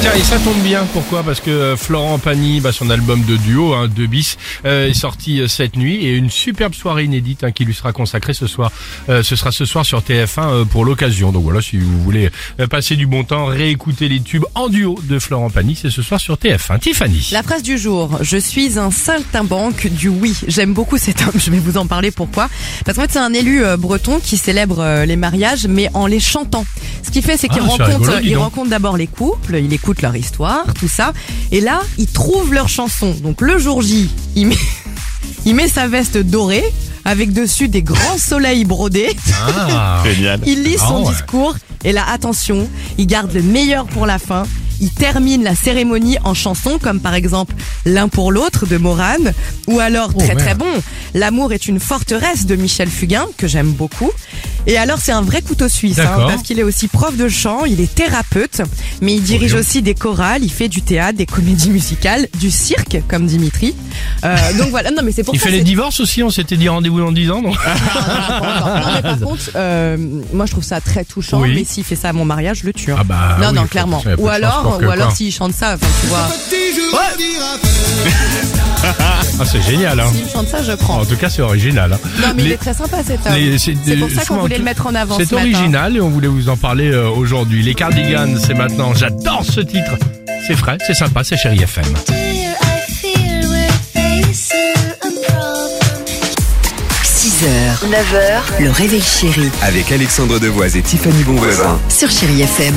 Tiens, et ça tombe bien, pourquoi? Parce que euh, Florent Pagny, bah, son album de duo, hein, de bis, euh, est sorti euh, cette nuit et une superbe soirée inédite hein, qui lui sera consacrée ce soir. Euh, ce sera ce soir sur TF1 euh, pour l'occasion. Donc voilà, si vous voulez euh, passer du bon temps, réécouter les tubes en duo de Florent Pagny, c'est ce soir sur TF1. Tiffany. La phrase du jour, je suis un saltimbanque du oui. J'aime beaucoup cet homme, je vais vous en parler pourquoi? Parce qu'en fait c'est un élu breton qui célèbre les mariages mais en les chantant. Ce qu'il fait c'est qu'il Ah, rencontre, rigolo, dis il donc. rencontre d'abord les couples, il écoute leur histoire, tout ça. Et là, il trouve leur chanson. Donc le jour J, il met, il met sa veste dorée avec dessus des grands soleils brodés. Ah, Il lit son Ah ouais. discours et là, attention, il garde le meilleur pour la fin. Il termine la cérémonie en chanson, comme par exemple L'un pour l'autre de Morane, ou alors Oh, très très bon, L'amour est une forteresse de Michel Fugain, que j'aime beaucoup. Et alors c'est un vrai couteau suisse, hein, parce qu'il est aussi prof de chant, il est thérapeute, mais il dirige aussi des chorales, il fait du théâtre, des comédies musicales, du cirque, comme Dimitri. Euh, donc voilà, non mais c'est pour il ça fait les divorces aussi, on s'était dit rendez-vous dans 10 ans, non non, mais par contre, euh, moi je trouve ça très touchant. Oui. Mais s'il fait ça à mon mariage, je le tue. hein. Ah bah non, oui, non, clairement. Ou alors, ou alors s'il chante ça, enfin tu vois, Ah, c'est génial, hein. s'il chante ça, je prends. En tout cas, c'est original. hein. Non, mais il est très sympa cet homme. C'est pour ça qu'on voulait le mettre en avant. C'est ce matin. original et on voulait vous en parler euh, aujourd'hui. Les Cardigans, c'est maintenant. J'adore ce titre. C'est frais, c'est sympa, c'est chéri FM. Dear, I feel we're facing a problem. 6h, 9h, le réveil chéri Avec Alexandre Devoise et Tiffany Bonvoisin. sur Chérie FM.